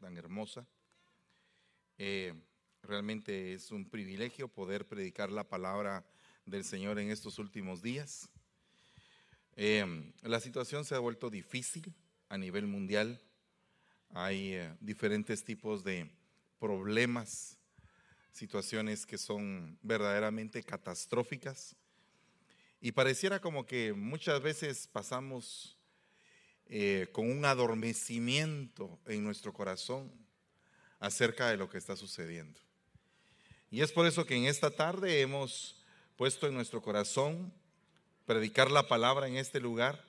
tan hermosa. Eh, realmente es un privilegio poder predicar la palabra del Señor en estos últimos días. Eh, la situación se ha vuelto difícil a nivel mundial. Hay eh, diferentes tipos de problemas, situaciones que son verdaderamente catastróficas. Y pareciera como que muchas veces pasamos eh, con un adormecimiento en nuestro corazón acerca de lo que está sucediendo. Y es por eso que en esta tarde hemos puesto en nuestro corazón predicar la palabra en este lugar,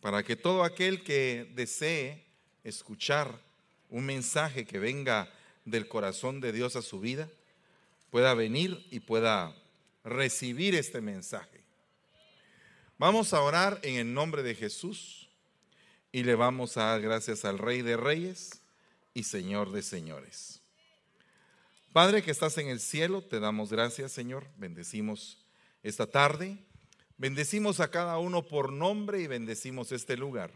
para que todo aquel que desee escuchar un mensaje que venga del corazón de Dios a su vida, pueda venir y pueda recibir este mensaje. Vamos a orar en el nombre de Jesús y le vamos a dar gracias al Rey de Reyes y Señor de Señores. Padre que estás en el cielo, te damos gracias, Señor. Bendecimos esta tarde. Bendecimos a cada uno por nombre y bendecimos este lugar.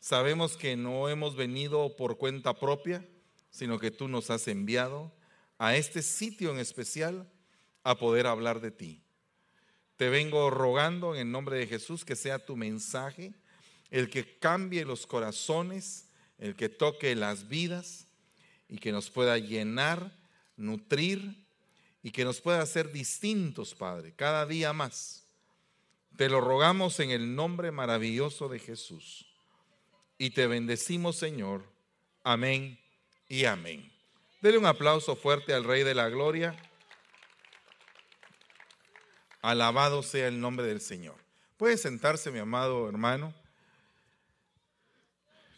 Sabemos que no hemos venido por cuenta propia, sino que tú nos has enviado a este sitio en especial a poder hablar de ti. Te vengo rogando en el nombre de Jesús que sea tu mensaje el que cambie los corazones, el que toque las vidas y que nos pueda llenar, nutrir y que nos pueda hacer distintos, Padre, cada día más. Te lo rogamos en el nombre maravilloso de Jesús. Y te bendecimos, Señor. Amén y amén. Dele un aplauso fuerte al Rey de la Gloria. Alabado sea el nombre del Señor. Puede sentarse, mi amado hermano.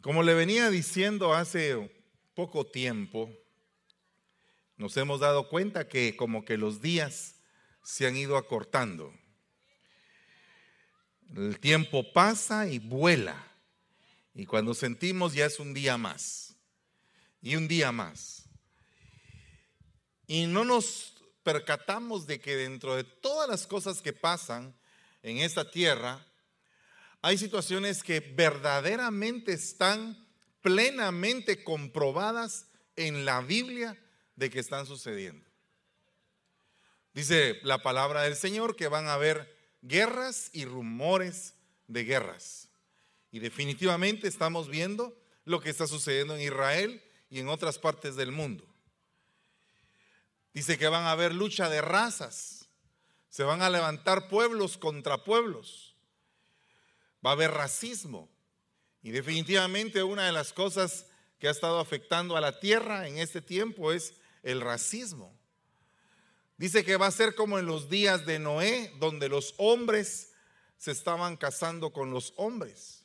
Como le venía diciendo hace poco tiempo, nos hemos dado cuenta que como que los días se han ido acortando. El tiempo pasa y vuela. Y cuando sentimos ya es un día más. Y un día más. Y no nos percatamos de que dentro de todas las cosas que pasan en esta tierra, hay situaciones que verdaderamente están plenamente comprobadas en la Biblia de que están sucediendo. Dice la palabra del Señor que van a haber guerras y rumores de guerras. Y definitivamente estamos viendo lo que está sucediendo en Israel y en otras partes del mundo. Dice que van a haber lucha de razas. Se van a levantar pueblos contra pueblos va a haber racismo. Y definitivamente una de las cosas que ha estado afectando a la tierra en este tiempo es el racismo. Dice que va a ser como en los días de Noé, donde los hombres se estaban casando con los hombres.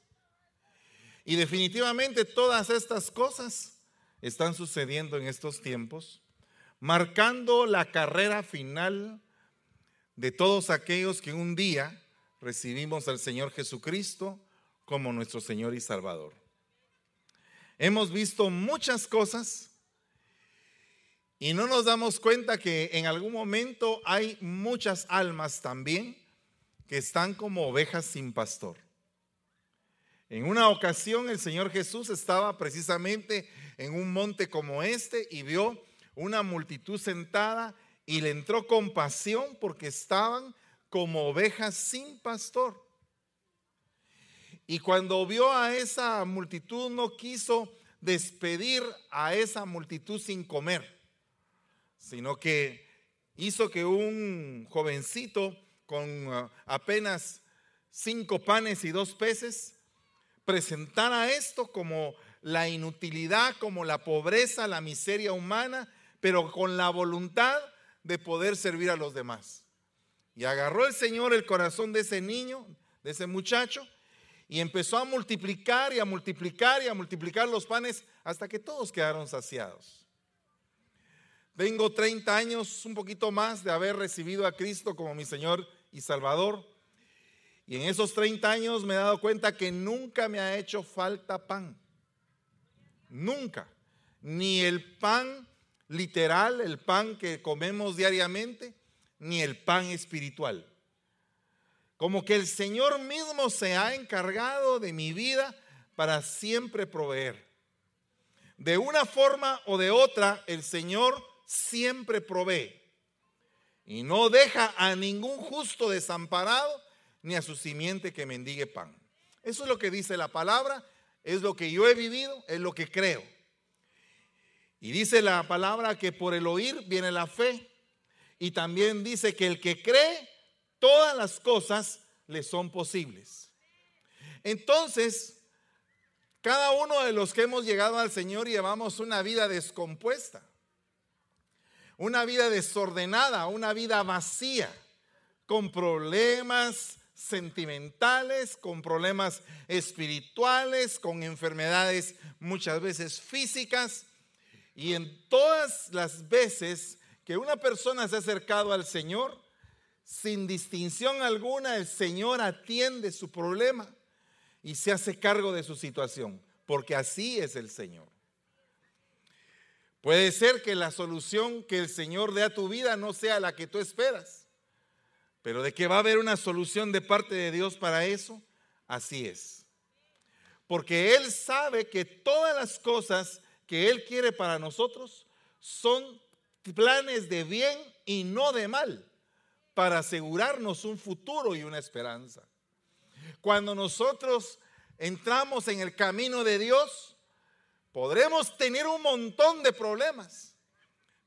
Y definitivamente todas estas cosas están sucediendo en estos tiempos, marcando la carrera final de todos aquellos que un día recibimos al Señor Jesucristo como nuestro Señor y Salvador. Hemos visto muchas cosas y no nos damos cuenta que en algún momento hay muchas almas también que están como ovejas sin pastor. En una ocasión el Señor Jesús estaba precisamente en un monte como este y vio una multitud sentada y le entró compasión porque estaban como ovejas sin pastor. Y cuando vio a esa multitud no quiso despedir a esa multitud sin comer, sino que hizo que un jovencito con uh, apenas cinco panes y dos peces presentara esto como la inutilidad, como la pobreza, la miseria humana, pero con la voluntad de poder servir a los demás. Y agarró el Señor el corazón de ese niño, de ese muchacho, y empezó a multiplicar y a multiplicar y a multiplicar los panes hasta que todos quedaron saciados. Tengo 30 años, un poquito más, de haber recibido a Cristo como mi Señor y Salvador. Y en esos 30 años me he dado cuenta que nunca me ha hecho falta pan. Nunca. Ni el pan literal, el pan que comemos diariamente, ni el pan espiritual. Como que el Señor mismo se ha encargado de mi vida para siempre proveer. de una forma o de otra, el Señor siempre provee. Y no deja a ningún justo desamparado, ni a su simiente que mendigue pan. Eso es lo que dice la palabra, es lo que yo he vivido, es lo que creo. Y dice la palabra que por el oír viene la fe. Y también dice que el que cree, todas las cosas le son posibles. Entonces, cada uno de los que hemos llegado al Señor llevamos una vida descompuesta, una vida desordenada, una vida vacía, con problemas sentimentales, con problemas espirituales, con enfermedades muchas veces físicas. Y en todas las veces que una persona se ha acercado al Señor, sin distinción alguna, el Señor atiende su problema y se hace cargo de su situación, porque así es el Señor. Puede ser que la solución que el Señor dé a tu vida no sea la que tú esperas, pero de que va a haber una solución de parte de Dios para eso, así es. Porque Él sabe que todas las cosas que Él quiere para nosotros son planes de bien y no de mal, para asegurarnos un futuro y una esperanza. Cuando nosotros entramos en el camino de Dios, podremos tener un montón de problemas.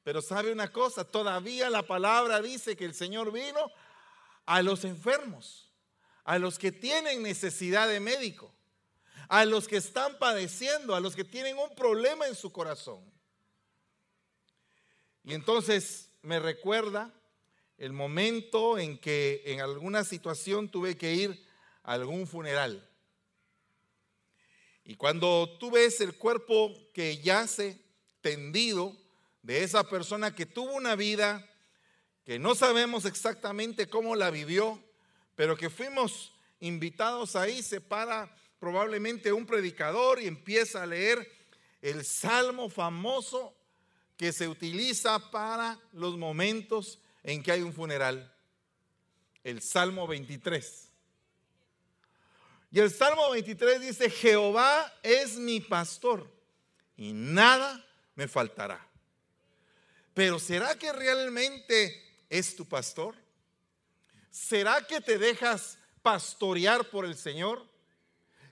Pero sabe una cosa, todavía la palabra dice que el Señor vino a los enfermos, a los que tienen necesidad de médico, a los que están padeciendo, a los que tienen un problema en su corazón. Y entonces me recuerda el momento en que en alguna situación tuve que ir a algún funeral. Y cuando tú ves el cuerpo que yace tendido de esa persona que tuvo una vida que no sabemos exactamente cómo la vivió, pero que fuimos invitados ahí, se para probablemente un predicador y empieza a leer el salmo famoso que se utiliza para los momentos en que hay un funeral, el Salmo 23. Y el Salmo 23 dice, Jehová es mi pastor y nada me faltará. Pero ¿será que realmente es tu pastor? ¿Será que te dejas pastorear por el Señor?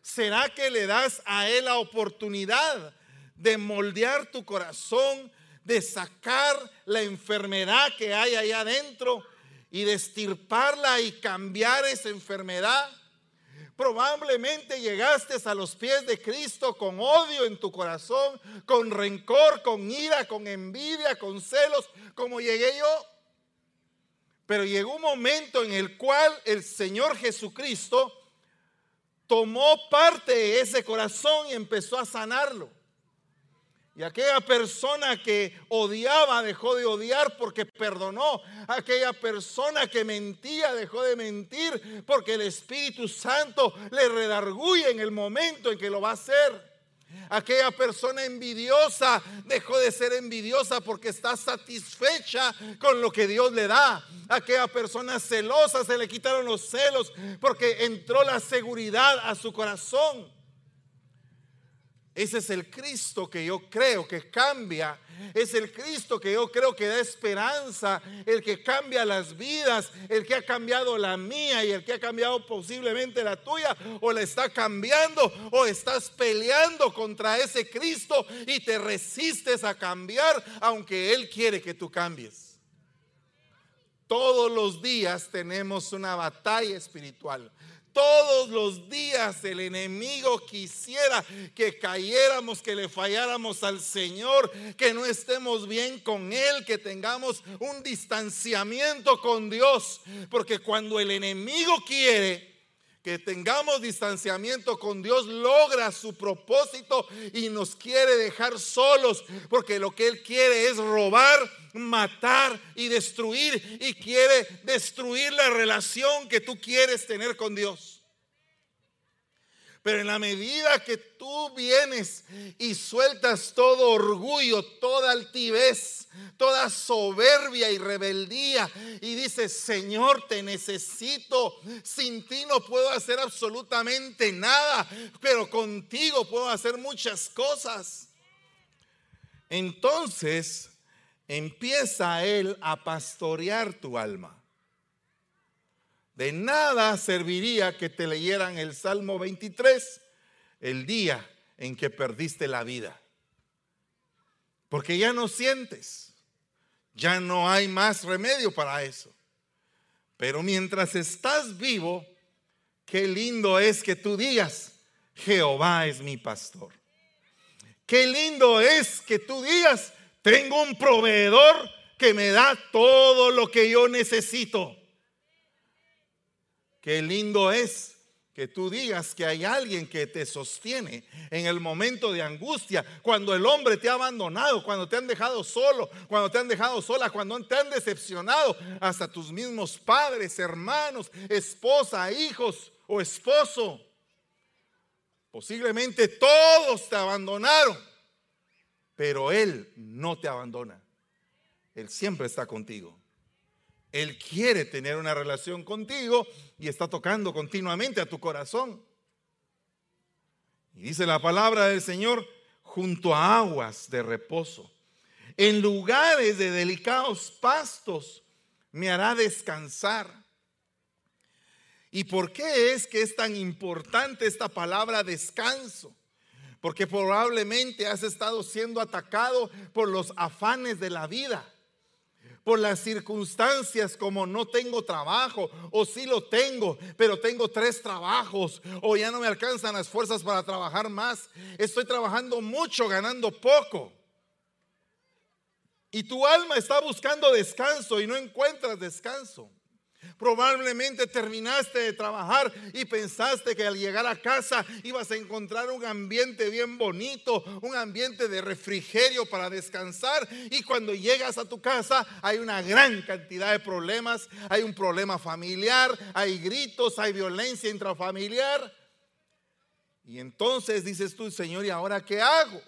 ¿Será que le das a Él la oportunidad de moldear tu corazón, de sacar la enfermedad que hay allá adentro y de estirparla y cambiar esa enfermedad? Probablemente llegaste a los pies de Cristo con odio en tu corazón, con rencor, con ira, con envidia, con celos, como llegué yo. Pero llegó un momento en el cual el Señor Jesucristo tomó parte de ese corazón y empezó a sanarlo. Y aquella persona que odiaba dejó de odiar porque perdonó. Aquella persona que mentía dejó de mentir porque el Espíritu Santo le redarguye en el momento en que lo va a hacer. Aquella persona envidiosa dejó de ser envidiosa porque está satisfecha con lo que Dios le da. Aquella persona celosa se le quitaron los celos porque entró la seguridad a su corazón. Ese es el Cristo que yo creo que cambia. Es el Cristo que yo creo que da esperanza. El que cambia las vidas. El que ha cambiado la mía y el que ha cambiado posiblemente la tuya. O la está cambiando. O estás peleando contra ese Cristo y te resistes a cambiar aunque Él quiere que tú cambies. Todos los días tenemos una batalla espiritual. Todos los días el enemigo quisiera que cayéramos, que le falláramos al Señor, que no estemos bien con Él, que tengamos un distanciamiento con Dios. Porque cuando el enemigo quiere que tengamos distanciamiento con Dios, logra su propósito y nos quiere dejar solos, porque lo que Él quiere es robar, matar y destruir, y quiere destruir la relación que tú quieres tener con Dios. Pero en la medida que tú vienes y sueltas todo orgullo, toda altivez, toda soberbia y rebeldía y dices, Señor, te necesito, sin ti no puedo hacer absolutamente nada, pero contigo puedo hacer muchas cosas. entonces empieza Él a pastorear tu alma. De nada serviría que te leyeran el Salmo 23 el día en que perdiste la vida. Porque ya no sientes, ya no hay más remedio para eso. Pero mientras estás vivo, qué lindo es que tú digas, Jehová es mi pastor. Qué lindo es que tú digas, tengo un proveedor que me da todo lo que yo necesito. Qué lindo es que tú digas que hay alguien que te sostiene en el momento de angustia, cuando el hombre te ha abandonado, cuando te han dejado solo, cuando te han dejado sola, cuando te han decepcionado, hasta tus mismos padres, hermanos, esposa, hijos o esposo. Posiblemente todos te abandonaron, pero Él no te abandona. Él siempre está contigo. Él quiere tener una relación contigo y está tocando continuamente a tu corazón. Y dice la palabra del Señor, junto a aguas de reposo, en lugares de delicados pastos, me hará descansar. ¿Y por qué es que es tan importante esta palabra descanso? Porque probablemente has estado siendo atacado por los afanes de la vida por las circunstancias como no tengo trabajo o sí lo tengo, pero tengo tres trabajos o ya no me alcanzan las fuerzas para trabajar más. Estoy trabajando mucho, ganando poco. Y tu alma está buscando descanso y no encuentras descanso. Probablemente terminaste de trabajar y pensaste que al llegar a casa ibas a encontrar un ambiente bien bonito, un ambiente de refrigerio para descansar. Y cuando llegas a tu casa hay una gran cantidad de problemas. Hay un problema familiar, hay gritos, hay violencia intrafamiliar. Y entonces dices tú, Señor, ¿y ahora qué hago?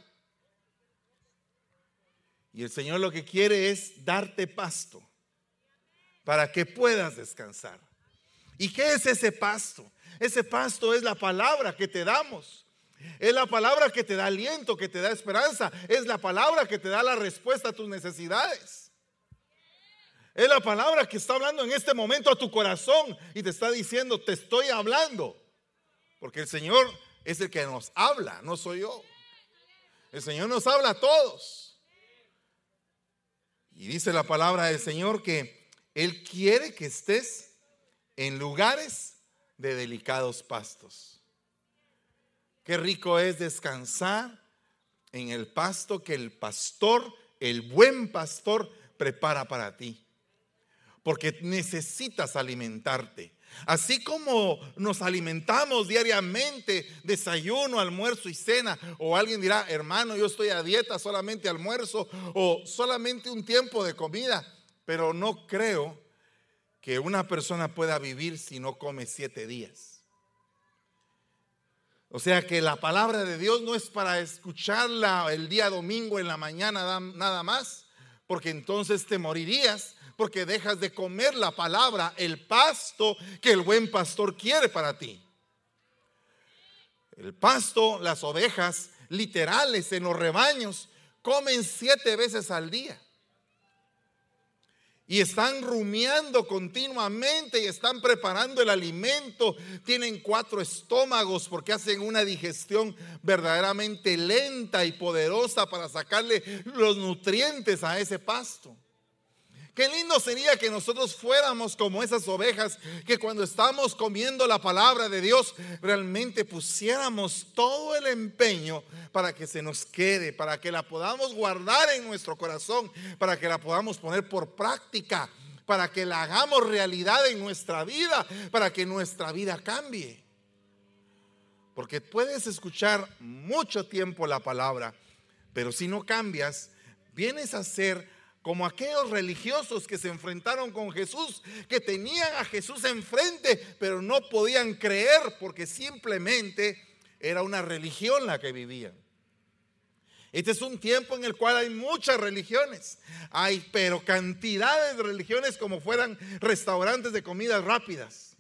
Y el Señor lo que quiere es darte pasto para que puedas descansar. ¿Y qué es ese pasto? Ese pasto es la palabra que te damos. Es la palabra que te da aliento, que te da esperanza. Es la palabra que te da la respuesta a tus necesidades. Es la palabra que está hablando en este momento a tu corazón y te está diciendo, te estoy hablando. Porque el Señor es el que nos habla, no soy yo. El Señor nos habla a todos. Y dice la palabra del Señor que él quiere que estés en lugares de delicados pastos. Qué rico es descansar en el pasto que el pastor, el buen pastor, prepara para ti. Porque necesitas alimentarte. Así como nos alimentamos diariamente, desayuno, almuerzo y cena, o alguien dirá, hermano, yo estoy a dieta, solamente almuerzo, o solamente un tiempo de comida pero no creo que una persona pueda vivir si no come siete días. O sea que la palabra de Dios no es para escucharla el día domingo en la mañana nada más, porque entonces te morirías, porque dejas de comer la palabra, el pasto que el buen pastor quiere para ti. El pasto, las ovejas literales en los rebaños, comen siete veces al día y están rumiando continuamente y están preparando el alimento. Tienen cuatro estómagos porque hacen una digestión verdaderamente lenta y poderosa para sacarle los nutrientes a ese pasto. Qué lindo sería que nosotros fuéramos como esas ovejas que cuando estamos comiendo la palabra de Dios realmente pusiéramos todo el empeño para que se nos quede, para que la podamos guardar en nuestro corazón, para que la podamos poner por práctica, para que la hagamos realidad en nuestra vida, para que nuestra vida cambie. Porque puedes escuchar mucho tiempo la palabra, pero si no cambias, vienes a ser como aquellos religiosos que se enfrentaron con Jesús, que tenían a Jesús enfrente, pero no podían creer porque simplemente era una religión la que vivían. Este es un tiempo en el cual hay muchas religiones. Hay, pero cantidades de religiones como fueran restaurantes de comidas rápidas.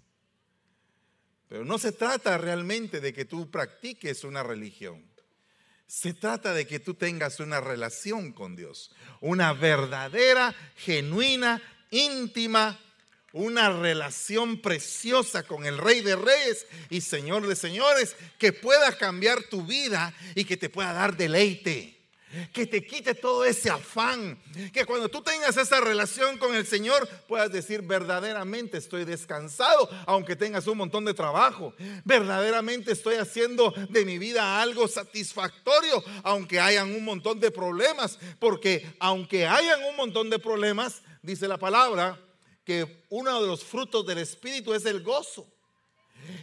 Pero no se trata realmente de que tú practiques una religión. Se trata de que tú tengas una relación con Dios, una verdadera, genuina, íntima, una relación preciosa con el Rey de Reyes y Señor de Señores, que pueda cambiar tu vida y que te pueda dar deleite que te quite todo ese afán, que cuando tú tengas esa relación con el Señor puedas decir verdaderamente estoy descansado, aunque tengas un montón de trabajo, verdaderamente estoy haciendo de mi vida algo satisfactorio, aunque hayan un montón de problemas, porque aunque hayan un montón de problemas, dice la palabra, que uno de los frutos del Espíritu es el gozo.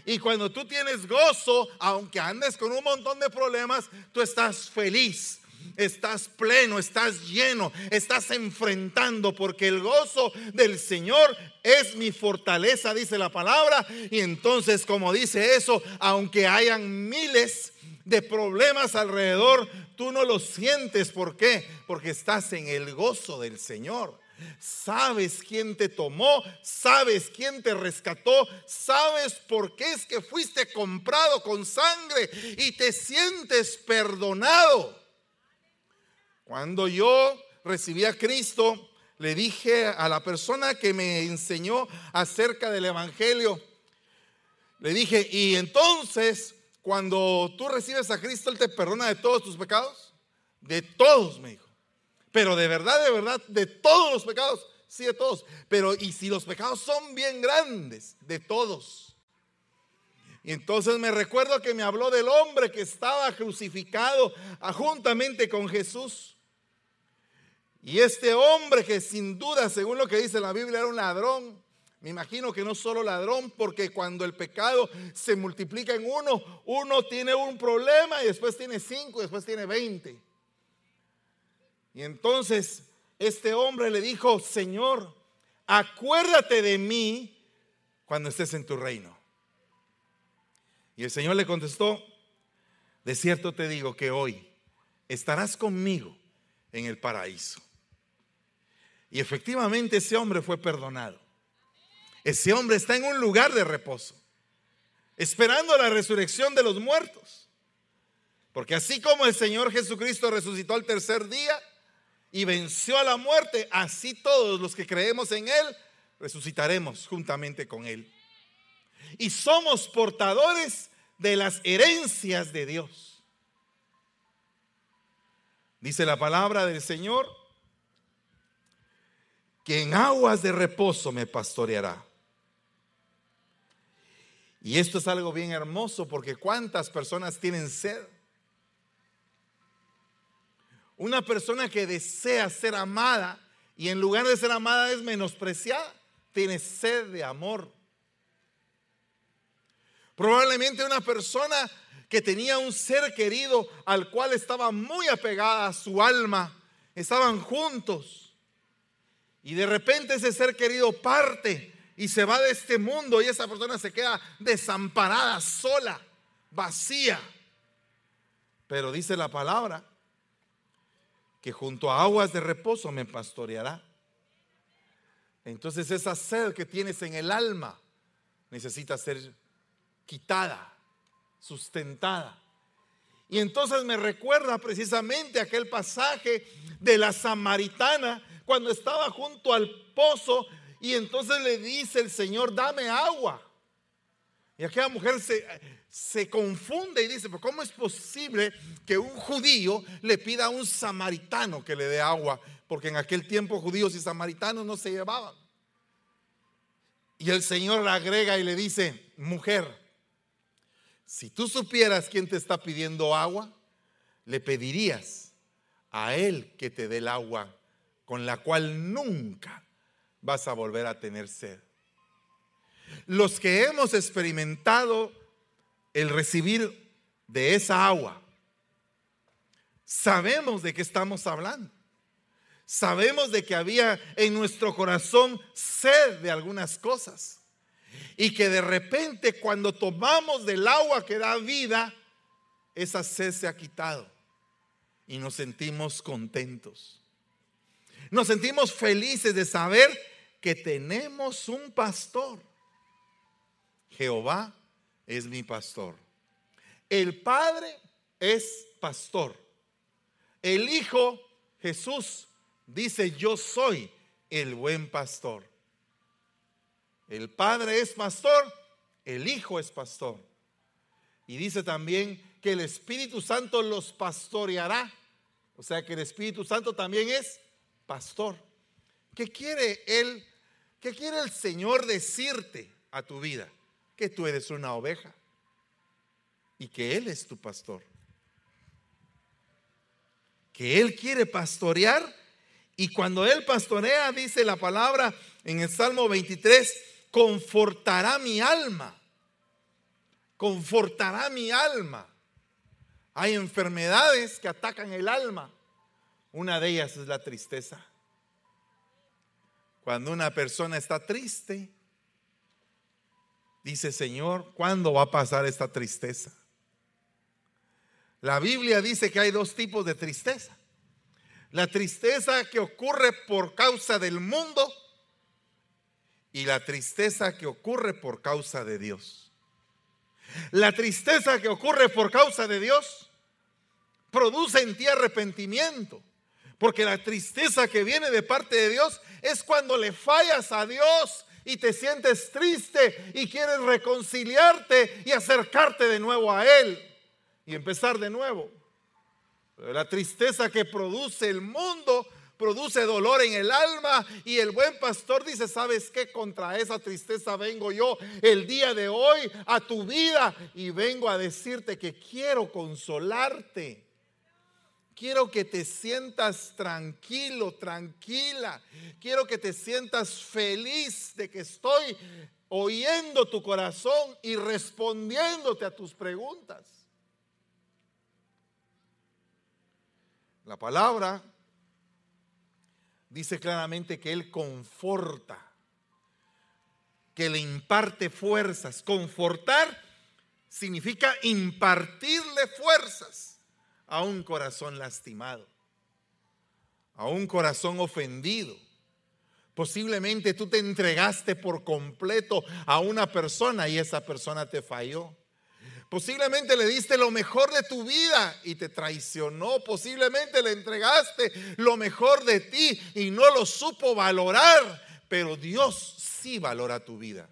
Y cuando tú tienes gozo, aunque andes con un montón de problemas, tú estás feliz estás pleno, estás lleno, estás enfrentando, porque el gozo del Señor es mi fortaleza, dice la palabra. Y entonces, como dice eso, aunque hayan miles de problemas alrededor, tú no lo sientes. ¿Por qué? Porque estás en el gozo del Señor. Sabes quién te tomó, sabes quién te rescató, sabes por qué es que fuiste comprado con sangre y te sientes perdonado. Cuando yo recibí a Cristo, le dije a la persona que me enseñó acerca del Evangelio, le dije, y entonces, cuando tú recibes a Cristo, Él te perdona de todos tus pecados. De todos, me dijo. Pero de verdad, de verdad, de todos los pecados. Sí, de todos. Pero, ¿y si los pecados son bien grandes? De todos. Y entonces me recuerdo que me habló del hombre que estaba crucificado juntamente con Jesús. Y este hombre que sin duda, según lo que dice la Biblia, era un ladrón. Me imagino que no solo ladrón, porque cuando el pecado se multiplica en uno, uno tiene un problema y después tiene cinco y después tiene veinte. Y entonces este hombre le dijo, Señor, acuérdate de mí cuando estés en tu reino. Y el Señor le contestó, de cierto te digo que hoy estarás conmigo en el paraíso. Y efectivamente ese hombre fue perdonado. Ese hombre está en un lugar de reposo, esperando la resurrección de los muertos. Porque así como el Señor Jesucristo resucitó al tercer día y venció a la muerte, así todos los que creemos en Él resucitaremos juntamente con Él. Y somos portadores de las herencias de Dios. Dice la palabra del Señor que en aguas de reposo me pastoreará. Y esto es algo bien hermoso porque cuántas personas tienen sed. Una persona que desea ser amada y en lugar de ser amada es menospreciada, tiene sed de amor. Probablemente una persona que tenía un ser querido al cual estaba muy apegada su alma, estaban juntos y de repente ese ser querido parte y se va de este mundo y esa persona se queda desamparada, sola, vacía. Pero dice la palabra que junto a aguas de reposo me pastoreará. Entonces esa sed que tienes en el alma necesita ser quitada, sustentada. Y entonces me recuerda precisamente aquel pasaje de la samaritana cuando estaba junto al pozo y entonces le dice el Señor, dame agua. Y aquella mujer se, se confunde y dice, ¿cómo es posible que un judío le pida a un samaritano que le dé agua? Porque en aquel tiempo judíos y samaritanos no se llevaban. Y el Señor le agrega y le dice, mujer, si tú supieras quién te está pidiendo agua, le pedirías a él que te dé el agua con la cual nunca vas a volver a tener sed. Los que hemos experimentado el recibir de esa agua, sabemos de qué estamos hablando. Sabemos de que había en nuestro corazón sed de algunas cosas. Y que de repente cuando tomamos del agua que da vida, esa sed se ha quitado. Y nos sentimos contentos. Nos sentimos felices de saber que tenemos un pastor. Jehová es mi pastor. El Padre es pastor. El Hijo Jesús dice, yo soy el buen pastor. El Padre es pastor, el Hijo es pastor. Y dice también que el Espíritu Santo los pastoreará. O sea que el Espíritu Santo también es pastor. ¿Qué quiere él? ¿Qué quiere el Señor decirte a tu vida? Que tú eres una oveja y que Él es tu pastor. Que Él quiere pastorear y cuando Él pastorea, dice la palabra en el Salmo 23, confortará mi alma. Confortará mi alma. Hay enfermedades que atacan el alma. Una de ellas es la tristeza. Cuando una persona está triste, dice, Señor, ¿cuándo va a pasar esta tristeza? La Biblia dice que hay dos tipos de tristeza. La tristeza que ocurre por causa del mundo y la tristeza que ocurre por causa de Dios. La tristeza que ocurre por causa de Dios produce en ti arrepentimiento. Porque la tristeza que viene de parte de Dios es cuando le fallas a Dios y te sientes triste y quieres reconciliarte y acercarte de nuevo a Él y empezar de nuevo. La tristeza que produce el mundo produce dolor en el alma y el buen pastor dice, ¿sabes qué? Contra esa tristeza vengo yo el día de hoy a tu vida y vengo a decirte que quiero consolarte. Quiero que te sientas tranquilo, tranquila. Quiero que te sientas feliz de que estoy oyendo tu corazón y respondiéndote a tus preguntas. La palabra dice claramente que Él conforta, que le imparte fuerzas. Confortar significa impartirle fuerzas a un corazón lastimado, a un corazón ofendido. Posiblemente tú te entregaste por completo a una persona y esa persona te falló. Posiblemente le diste lo mejor de tu vida y te traicionó. Posiblemente le entregaste lo mejor de ti y no lo supo valorar. Pero Dios sí valora tu vida.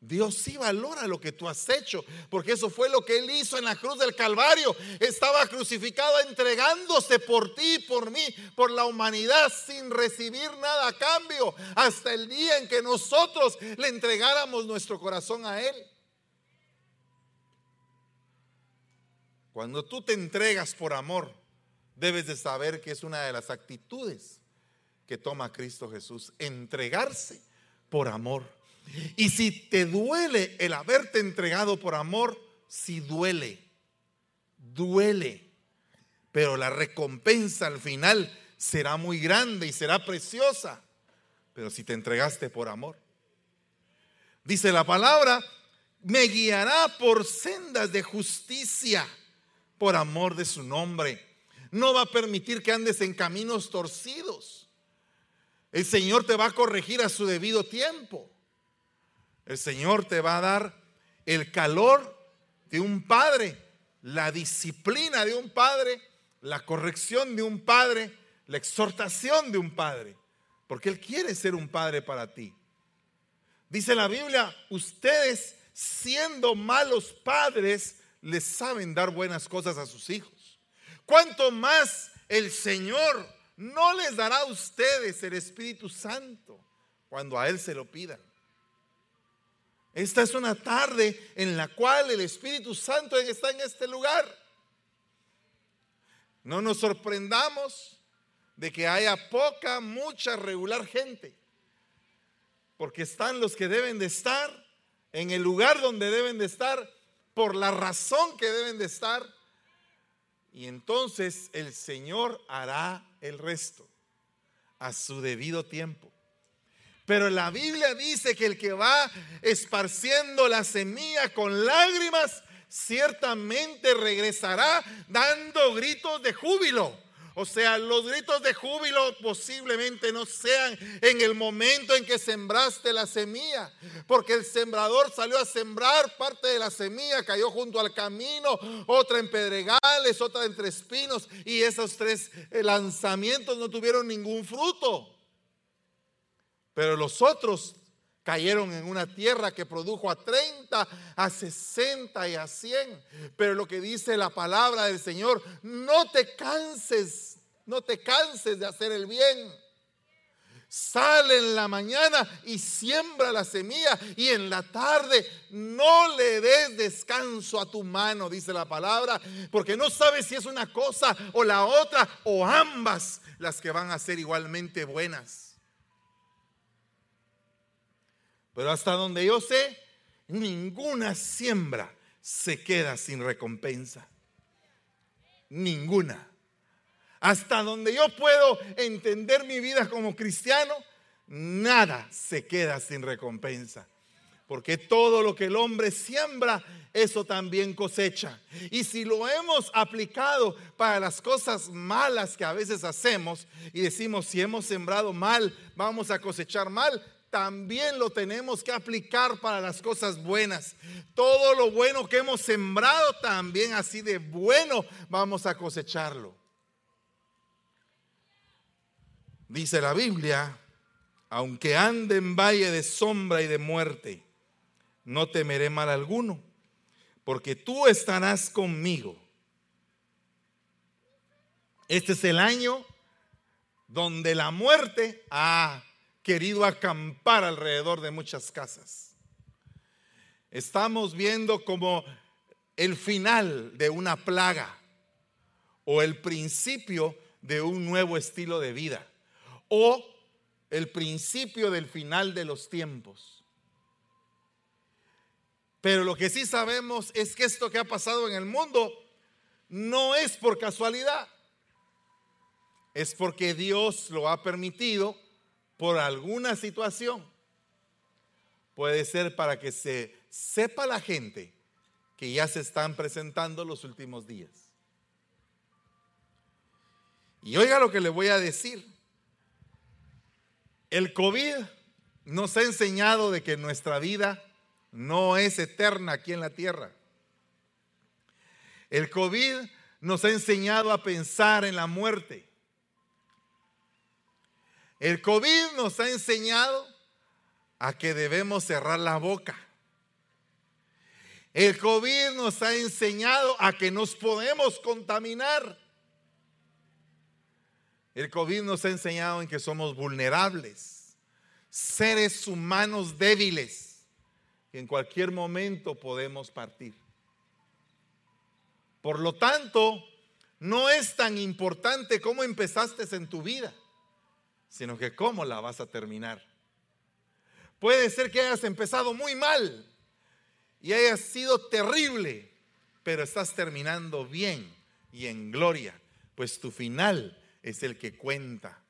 Dios sí valora lo que tú has hecho, porque eso fue lo que Él hizo en la cruz del Calvario. Estaba crucificado entregándose por ti por mí, por la humanidad, sin recibir nada a cambio, hasta el día en que nosotros le entregáramos nuestro corazón a Él. Cuando tú te entregas por amor, debes de saber que es una de las actitudes que toma Cristo Jesús, entregarse por amor. Y si te duele el haberte entregado por amor, si duele, duele, pero la recompensa al final será muy grande y será preciosa, pero si te entregaste por amor. Dice la palabra, me guiará por sendas de justicia por amor de su nombre. No va a permitir que andes en caminos torcidos. El Señor te va a corregir a su debido tiempo. El Señor te va a dar el calor de un padre, la disciplina de un padre, la corrección de un padre, la exhortación de un padre. Porque Él quiere ser un padre para ti. Dice la Biblia, ustedes siendo malos padres, les saben dar buenas cosas a sus hijos. ¿Cuánto más el Señor no les dará a ustedes el Espíritu Santo cuando a Él se lo pidan? Esta es una tarde en la cual el Espíritu Santo está en este lugar. No nos sorprendamos de que haya poca, mucha, regular gente. Porque están los que deben de estar en el lugar donde deben de estar por la razón que deben de estar. Y entonces el Señor hará el resto a su debido tiempo. Pero la Biblia dice que el que va esparciendo la semilla con lágrimas, ciertamente regresará dando gritos de júbilo, O sea, los gritos de júbilo posiblemente no sean en el momento en que sembraste la semilla, porque el sembrador salió a sembrar parte de la semilla, cayó junto al camino, otra en pedregales, otra entre espinos, y esos tres lanzamientos no tuvieron ningún fruto. Pero los otros cayeron en una tierra que produjo a 30, a 60 y a 100. Pero lo que dice la palabra del Señor, no te canses, no te canses de hacer el bien. Sale en la mañana y siembra la semilla y en la tarde no le des descanso a tu mano, dice la palabra, porque no sabes si es una cosa o la otra o ambas las que van a ser igualmente buenas. Pero hasta donde yo sé, ninguna siembra se queda sin recompensa. Ninguna. Hasta donde yo puedo entender mi vida como cristiano, nada se queda sin recompensa. Porque todo lo que el hombre siembra, eso también cosecha. Y si lo hemos aplicado para las cosas malas que a veces hacemos y decimos, si hemos sembrado mal, vamos a cosechar mal, también lo tenemos que aplicar para las cosas buenas. Todo lo bueno que hemos sembrado, también así de bueno vamos a cosecharlo. Dice la Biblia, aunque ande en valle de sombra y de muerte, no temeré mal alguno, porque tú estarás conmigo. Este es el año donde la muerte, ah, querido acampar alrededor de muchas casas. Estamos viendo como el final de una plaga o el principio de un nuevo estilo de vida o el principio del final de los tiempos. Pero lo que sí sabemos es que esto que ha pasado en el mundo no es por casualidad, es porque Dios lo ha permitido por alguna situación, puede ser para que se sepa la gente que ya se están presentando los últimos días. Y oiga lo que le voy a decir. El COVID nos ha enseñado de que nuestra vida no es eterna aquí en la tierra. El COVID nos ha enseñado a pensar en la muerte. El COVID nos ha enseñado a que debemos cerrar la boca. El COVID nos ha enseñado a que nos podemos contaminar. El COVID nos ha enseñado en que somos vulnerables, seres humanos débiles, que en cualquier momento podemos partir. Por lo tanto, no es tan importante cómo empezaste en tu vida sino que cómo la vas a terminar. Puede ser que hayas empezado muy mal y hayas sido terrible, pero estás terminando bien y en gloria, pues tu final es el que cuenta.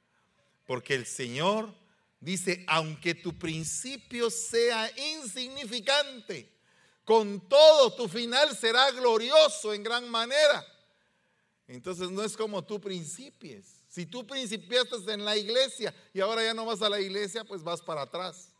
Porque el Señor dice, aunque tu principio sea insignificante, con todo tu final será glorioso en gran manera. Entonces no es como tú principies. Si tú principiaste en la iglesia y ahora ya no vas a la iglesia, pues vas para atrás.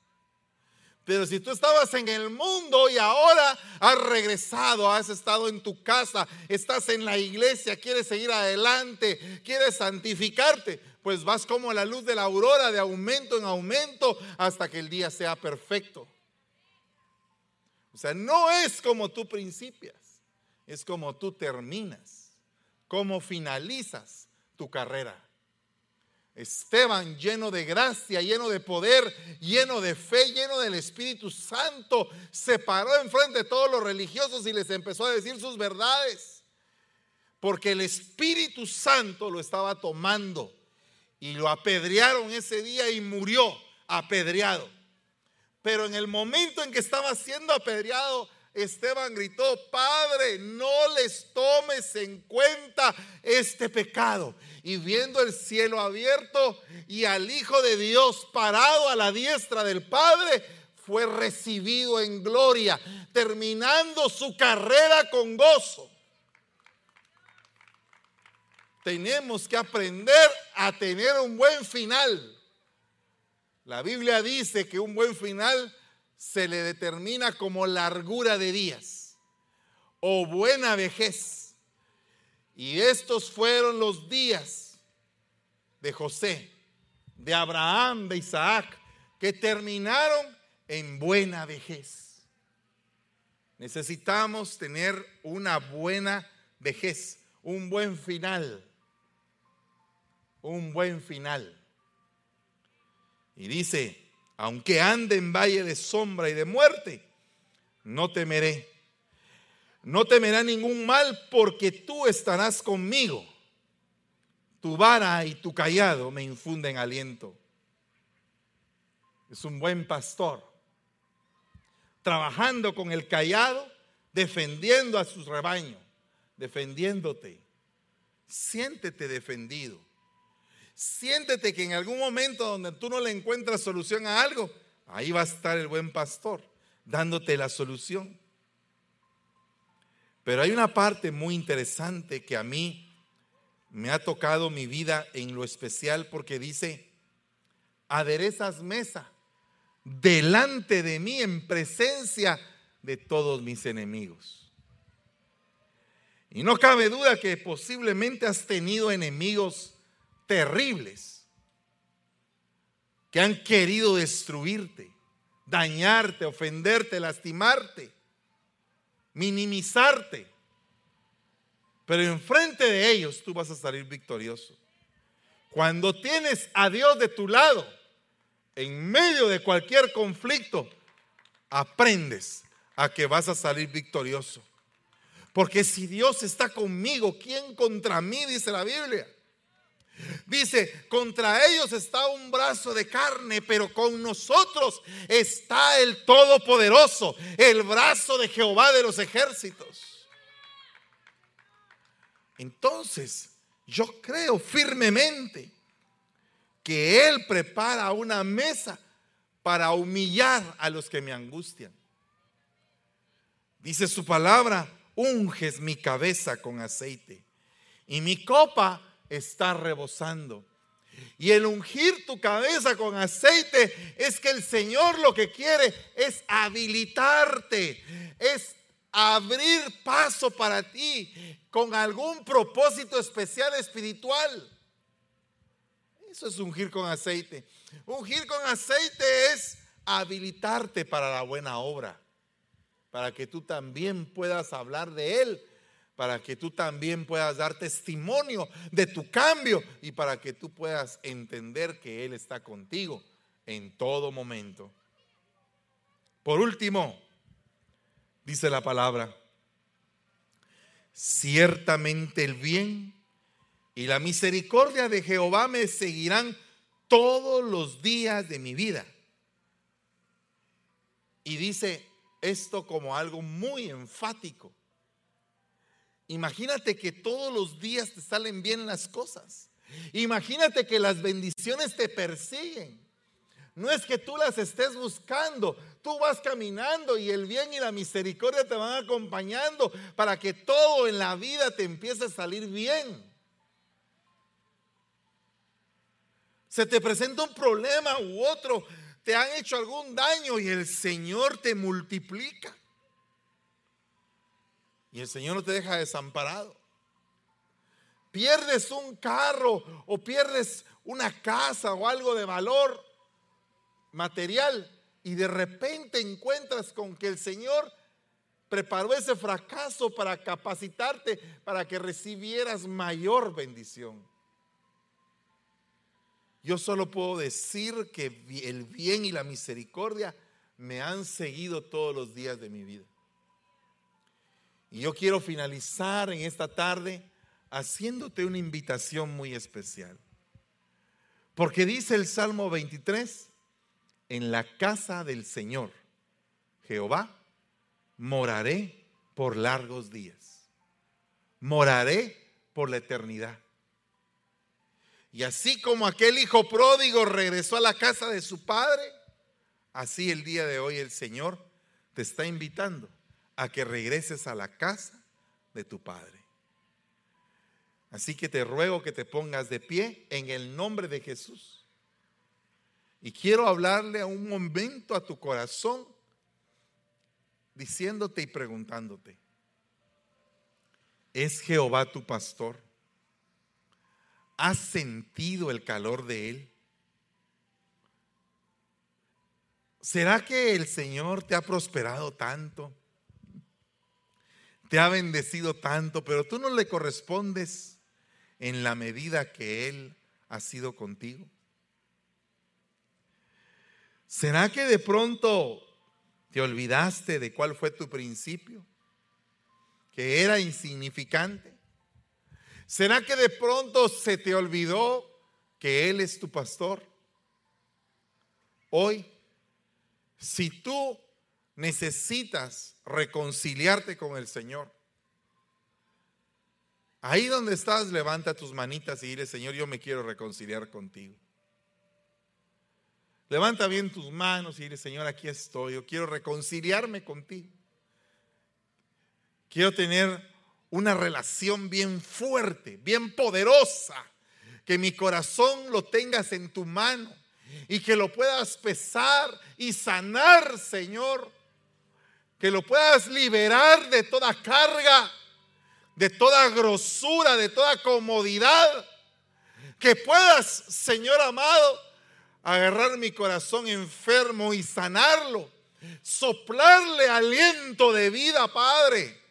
Pero si tú estabas en el mundo y ahora has regresado, has estado en tu casa, estás en la iglesia, quieres seguir adelante, quieres santificarte, pues vas como la luz de la aurora, de aumento en aumento, hasta que el día sea perfecto. O sea, no es como tú principias, es como tú terminas, como finalizas tu carrera. Esteban lleno de gracia, lleno de poder, lleno de fe, lleno del Espíritu Santo, se paró enfrente de todos los religiosos y les empezó a decir sus verdades. Porque el Espíritu Santo lo estaba tomando y lo apedrearon ese día y murió apedreado. Pero en el momento en que estaba siendo apedreado, Esteban gritó, Padre, no les tomes en cuenta este pecado. Y viendo el cielo abierto y al Hijo de Dios parado a la diestra del Padre, fue recibido en gloria, terminando su carrera con gozo. tenemos que aprender a tener un buen final. La Biblia dice que un buen final se le determina como largura de días o buena vejez. Y estos fueron los días de José, de Abraham, de Isaac, que terminaron en buena vejez. Necesitamos tener una buena vejez, un buen final, un buen final. Y dice, aunque ande en valle de sombra y de muerte, no temeré. No temerá ningún mal porque tú estarás conmigo. Tu vara y tu callado me infunden aliento. Es un buen pastor, trabajando con el callado, defendiendo a sus rebaños, defendiéndote. Siéntete defendido. Siéntete que en algún momento donde tú no le encuentras solución a algo, ahí va a estar el buen pastor dándote la solución. Pero hay una parte muy interesante que a mí me ha tocado mi vida en lo especial porque dice, aderezas mesa delante de mí en presencia de todos mis enemigos. Y no cabe duda que posiblemente has tenido enemigos terribles que han querido destruirte, dañarte, ofenderte, lastimarte, minimizarte. Pero enfrente de ellos tú vas a salir victorioso. Cuando tienes a Dios de tu lado, en medio de cualquier conflicto, aprendes a que vas a salir victorioso. Porque si Dios está conmigo, ¿quién contra mí? Dice la Biblia. Dice, contra ellos está un brazo de carne, pero con nosotros está el Todopoderoso, el brazo de Jehová de los ejércitos. Entonces, yo creo firmemente que Él prepara una mesa para humillar a los que me angustian. Dice su palabra, unges mi cabeza con aceite y mi copa está rebosando. Y el ungir tu cabeza con aceite es que el Señor lo que quiere es habilitarte, es abrir paso para ti con algún propósito especial espiritual. Eso es ungir con aceite. Ungir con aceite es habilitarte para la buena obra, para que tú también puedas hablar de Él, para que tú también puedas dar testimonio de tu cambio y para que tú puedas entender que Él está contigo en todo momento. Por último, dice la palabra, ciertamente el bien y la misericordia de Jehová me seguirán todos los días de mi vida. Y dice esto como algo muy enfático. Imagínate que todos los días te salen bien las cosas. Imagínate que las bendiciones te persiguen. No es que tú las estés buscando, tú vas caminando y el bien y la misericordia te van acompañando para que todo en la vida te empiece a salir bien. se te presenta un problema u otro, te han hecho algún daño y el Señor te multiplica. Y el Señor no te deja desamparado. Pierdes un carro o pierdes una casa o algo de valor material y de repente encuentras con que el Señor preparó ese fracaso para capacitarte para que recibieras mayor bendición. Yo solo puedo decir que el bien y la misericordia me han seguido todos los días de mi vida. Y yo quiero finalizar en esta tarde haciéndote una invitación muy especial. Porque dice el Salmo 23, en la casa del Señor, Jehová, moraré por largos días. Moraré por la eternidad. Y así como aquel hijo pródigo regresó a la casa de su padre, así el día de hoy el Señor te está invitando a que regreses a la casa de tu padre. Así que te ruego que te pongas de pie en el nombre de Jesús. Y quiero hablarle a un momento a tu corazón, diciéndote y preguntándote, ¿es Jehová tu pastor? ¿Has sentido el calor de él? ¿Será que el Señor te ha prosperado tanto? Te ha bendecido tanto, pero tú no le correspondes en la medida que Él ha sido contigo. ¿Será que de pronto te olvidaste de cuál fue tu principio? Que era insignificante. ¿Será que de pronto se te olvidó que Él es tu pastor? Hoy, si tú necesitas reconciliarte con el Señor, ahí donde estás, levanta tus manitas y dile, Señor, yo me quiero reconciliar contigo. Levanta bien tus manos y dile, Señor, aquí estoy, yo quiero reconciliarme contigo. Quiero tener una relación bien fuerte, bien poderosa, que mi corazón lo tengas en tu mano y que lo puedas pesar y sanar, Señor. Que lo puedas liberar de toda carga, de toda grosura, de toda comodidad. Que puedas, Señor amado, agarrar mi corazón enfermo y sanarlo. Soplarle aliento de vida, Padre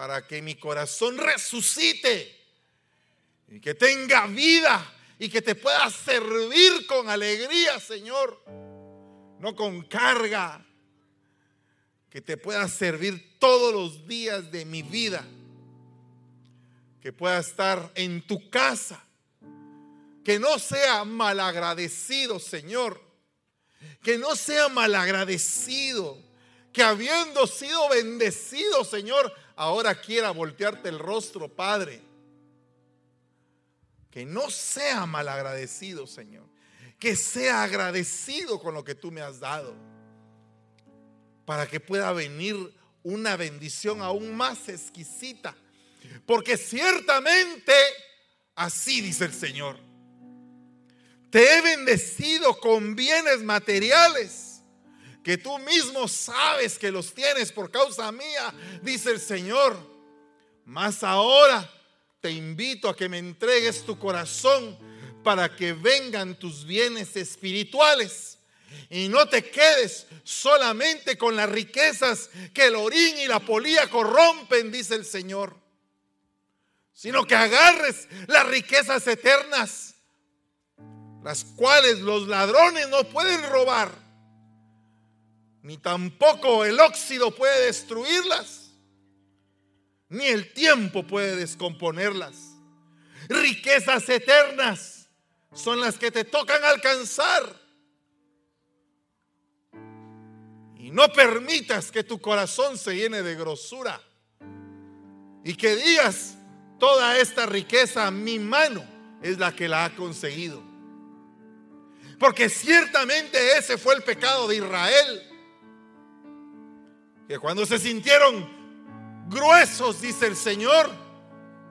para que mi corazón resucite y que tenga vida y que te pueda servir con alegría, Señor, no con carga, que te pueda servir todos los días de mi vida, que pueda estar en tu casa, que no sea malagradecido, Señor, que no sea malagradecido, que habiendo sido bendecido, Señor, ahora quiera voltearte el rostro, Padre. Que no sea malagradecido, Señor. Que sea agradecido con lo que tú me has dado. Para que pueda venir una bendición aún más exquisita. Porque ciertamente así dice el Señor. Te he bendecido con bienes materiales que tú mismo sabes que los tienes por causa mía, dice el Señor. Mas ahora te invito a que me entregues tu corazón para que vengan tus bienes espirituales. Y no te quedes solamente con las riquezas que el orín y la polía corrompen, dice el Señor. Sino que agarres las riquezas eternas, las cuales los ladrones no pueden robar ni tampoco el óxido puede destruirlas, ni el tiempo puede descomponerlas. Riquezas eternas son las que te tocan alcanzar. No permitas que tu corazón se llene de grosura y que digas, toda esta riqueza, mi mano es la que la ha conseguido. Porque ciertamente ese fue el pecado de Israel que cuando se sintieron gruesos, dice el Señor,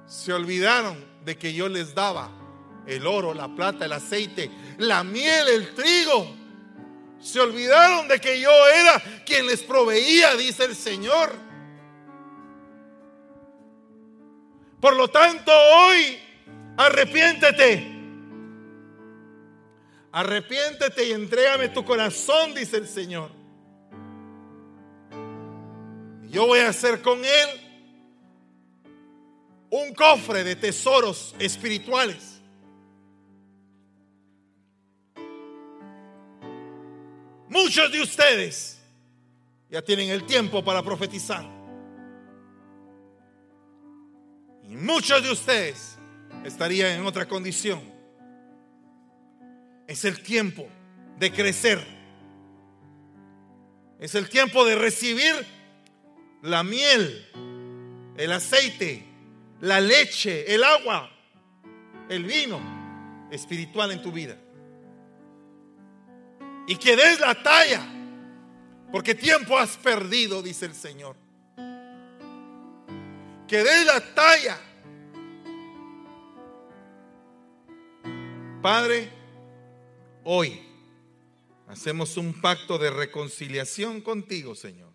se olvidaron de que yo les daba el oro, la plata, el aceite, la miel, el trigo. Se olvidaron de que yo era quien les proveía, dice el Señor. Por lo tanto, hoy arrepiéntete. Arrepiéntete y entrégame tu corazón, dice el Señor. Yo voy a hacer con él un cofre de tesoros espirituales. Muchos de ustedes ya tienen el tiempo para profetizar. Y muchos de ustedes estarían en otra condición. Es el tiempo de crecer. Es el tiempo de recibir la miel, el aceite, la leche, el agua, el vino espiritual en tu vida. Y que des la talla, porque tiempo has perdido, dice el Señor. Que des la talla Padre, hoy hacemos un pacto de reconciliación contigo, Señor.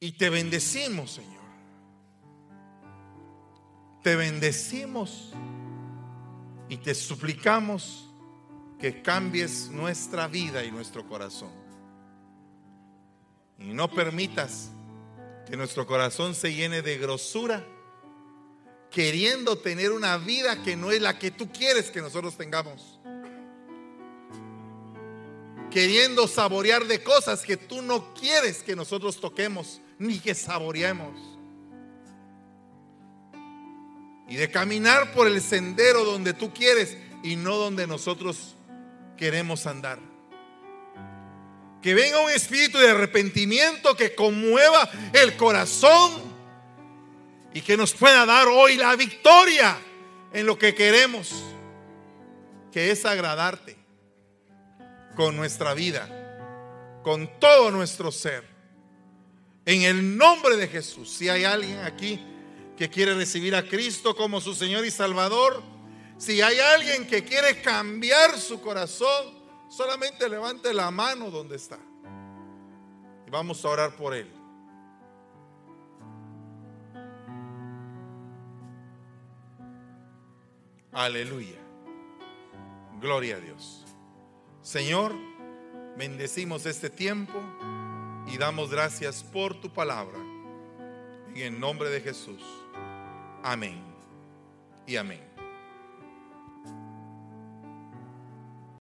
Y te bendecimos, Señor. Te bendecimos y te suplicamos que cambies nuestra vida y nuestro corazón. Y no permitas que nuestro corazón se llene de grosura, queriendo tener una vida que no es la que tú quieres que nosotros tengamos. Queriendo saborear de cosas que tú no quieres que nosotros toquemos ni que saboreemos. Y de caminar por el sendero donde tú quieres y no donde nosotros queremos andar. Que venga un espíritu de arrepentimiento que conmueva el corazón y que nos pueda dar hoy la victoria en lo que queremos, que es agradarte con nuestra vida, con todo nuestro ser. En el nombre de Jesús, si hay alguien aquí que quiere recibir a Cristo como su Señor y Salvador, si hay alguien que quiere cambiar su corazón, solamente levante la mano donde está. Y vamos a orar por él. Aleluya. Gloria a Dios. Señor, bendecimos este tiempo y damos gracias por tu palabra. En el nombre de Jesús. Amén y amén.